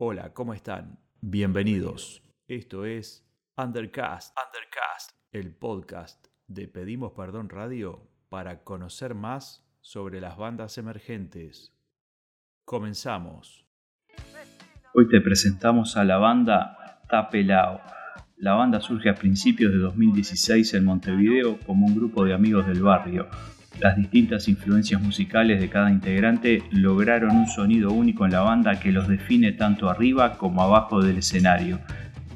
Hola, ¿cómo están? Bienvenidos. Esto es Undercast, Undercast, el podcast de Pedimos Perdón Radio para conocer más sobre las bandas emergentes. Comenzamos. Hoy te presentamos a la banda Tapelao. La banda surge a principios de 2016 en Montevideo como un grupo de amigos del barrio las distintas influencias musicales de cada integrante lograron un sonido único en la banda que los define tanto arriba como abajo del escenario.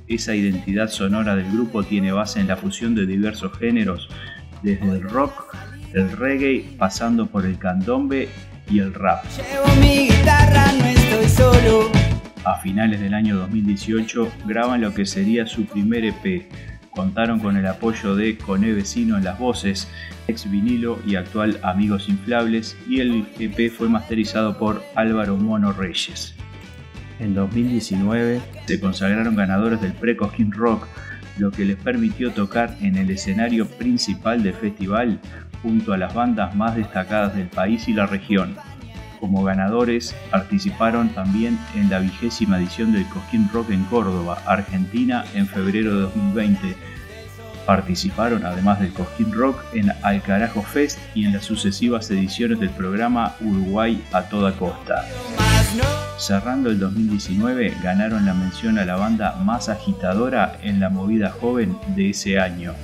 Esa identidad sonora del grupo tiene base en la fusión de diversos géneros, desde el rock, el reggae, pasando por el candombe y el rap. A finales del año 2018 graban lo que sería su primer EP, contaron con el apoyo de Cone Vecino en las voces, ex vinilo y actual Amigos Inflables, y el EP fue masterizado por Álvaro Mono Reyes. En 2019 se consagraron ganadores del Pre-Cosquín Rock, lo que les permitió tocar en el escenario principal del festival junto a las bandas más destacadas del país y la región. Como ganadores participaron también en la vigésima edición del Cosquín Rock en Córdoba, Argentina, en febrero de 2020. Participaron además del Cosquín Rock en Alcarajo Fest y en las sucesivas ediciones del programa Uruguay a toda costa. Cerrando el 2019 ganaron la mención a la banda más agitadora en la movida joven de ese año.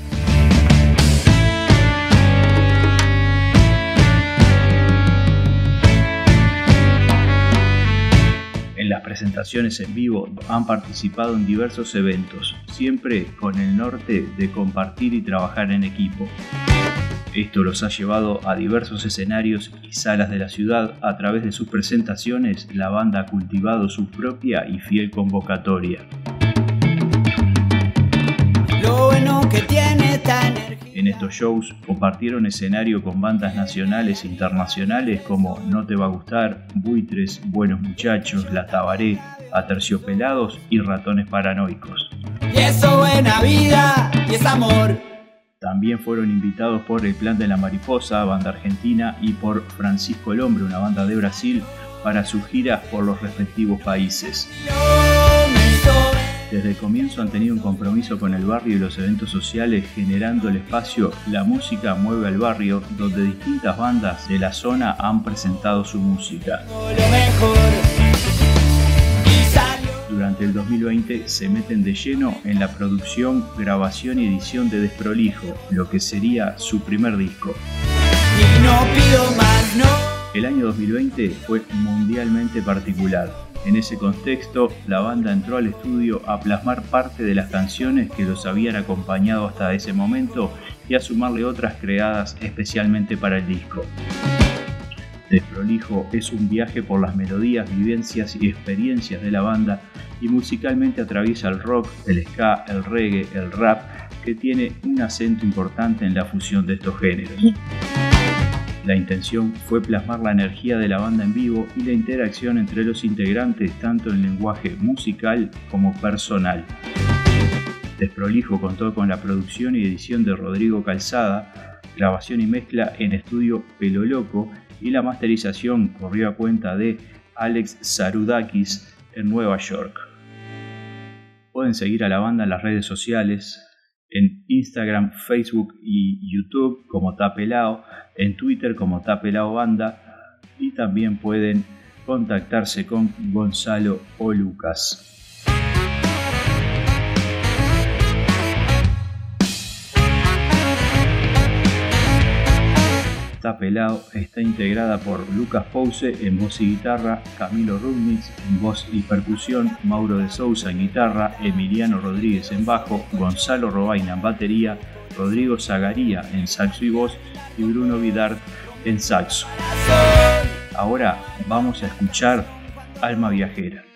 Presentaciones en vivo han participado en diversos eventos, siempre con el norte de compartir y trabajar en equipo. Esto los ha llevado a diversos escenarios y salas de la ciudad. A través de sus presentaciones, la banda ha cultivado su propia y fiel convocatoria. Estos shows compartieron escenario con bandas nacionales e internacionales como No Te Va a Gustar, Buitres, Buenos Muchachos, La Tabaré, Aterciopelados y Ratones Paranoicos. Y eso buena vida y es amor. También fueron invitados por El Plan de la Mariposa, banda argentina, y por Francisco el Hombre, una banda de Brasil, para sus giras por los respectivos países. Desde el comienzo han tenido un compromiso con el barrio y los eventos sociales, generando el espacio La Música Mueve al Barrio, donde distintas bandas de la zona han presentado su música. Durante el 2020 se meten de lleno en la producción, grabación y edición de Desprolijo, lo que sería su primer disco. El año 2020 fue mundialmente particular en ese contexto, la banda entró al estudio a plasmar parte de las canciones que los habían acompañado hasta ese momento y a sumarle otras creadas especialmente para el disco. Desprolijo es un viaje por las melodías, vivencias y experiencias de la banda y musicalmente atraviesa el rock, el ska, el reggae, el rap, que tiene un acento importante en la fusión de estos géneros. La intención fue plasmar la energía de la banda en vivo y la interacción entre los integrantes tanto en lenguaje musical como personal. Desprolijo contó con la producción y edición de Rodrigo Calzada, grabación y mezcla en estudio Pelo Loco y la masterización corrió a cuenta de Alex Sarudakis en Nueva York. Pueden seguir a la banda en las redes sociales, en Instagram, Facebook y YouTube como Tapelao, en Twitter como Tapelao Banda y también pueden contactarse con Gonzalo o Lucas. Pelado está integrada por Lucas Pouse en voz y guitarra, Camilo Rubnitz en voz y percusión, Mauro de Sousa en guitarra, Emiliano Rodríguez en bajo, Gonzalo Robaina en batería, Rodrigo Zagaría en saxo y voz y Bruno Vidart en saxo. Ahora vamos a escuchar Alma Viajera.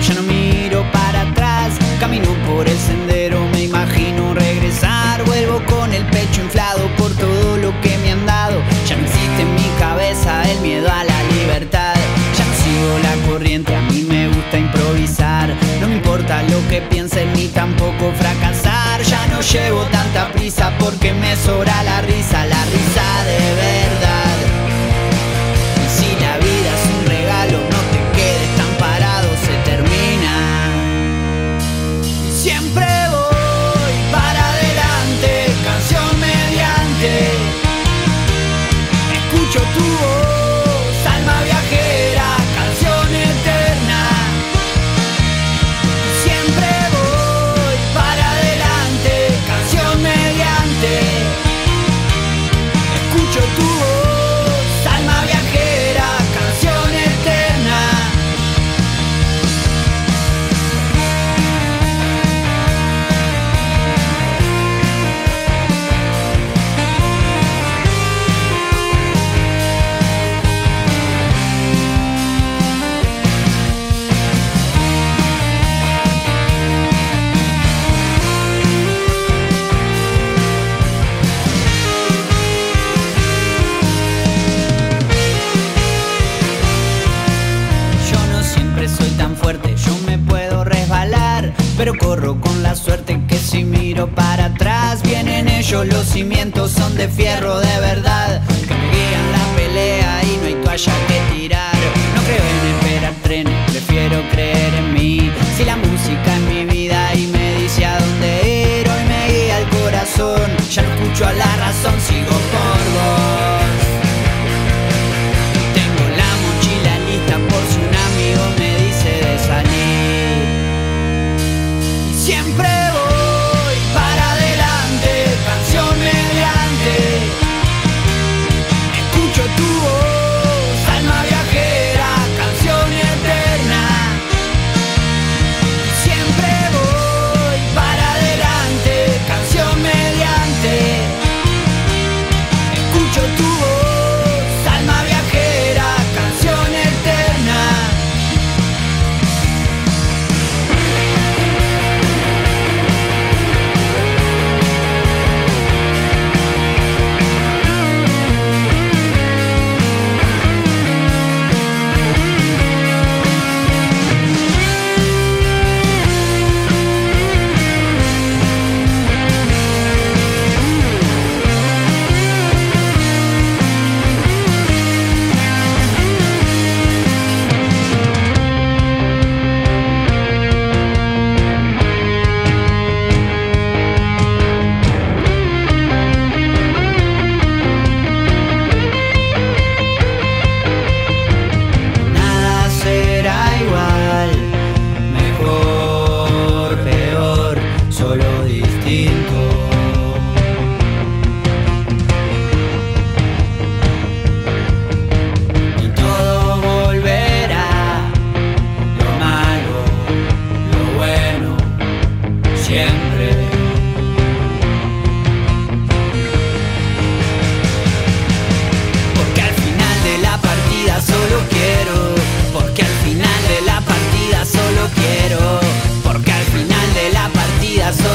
ya no miro para atrás. Camino por el sendero, me imagino regresar. Vuelvo con el pecho inflado por todo lo que me han dado. Ya no existe en mi cabeza el miedo a la libertad. Ya no sigo la corriente, a mí me gusta improvisar. No me importa lo que piensen ni tampoco fracasar. Ya no llevo tanta prisa porque me sobra la risa, la risa de ver. Pero corro con la suerte que si miro para atrás vienen ellos, los cimientos son de fierro de verdad, que me guían la pelea y no hay toalla que tirar. No creo en esperar trenes, prefiero creer en mí. Si la música es mi vida y me dice a dónde ir, hoy me guía el corazón, ya no escucho a la razón, sigo por vos.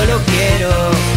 lo quiero.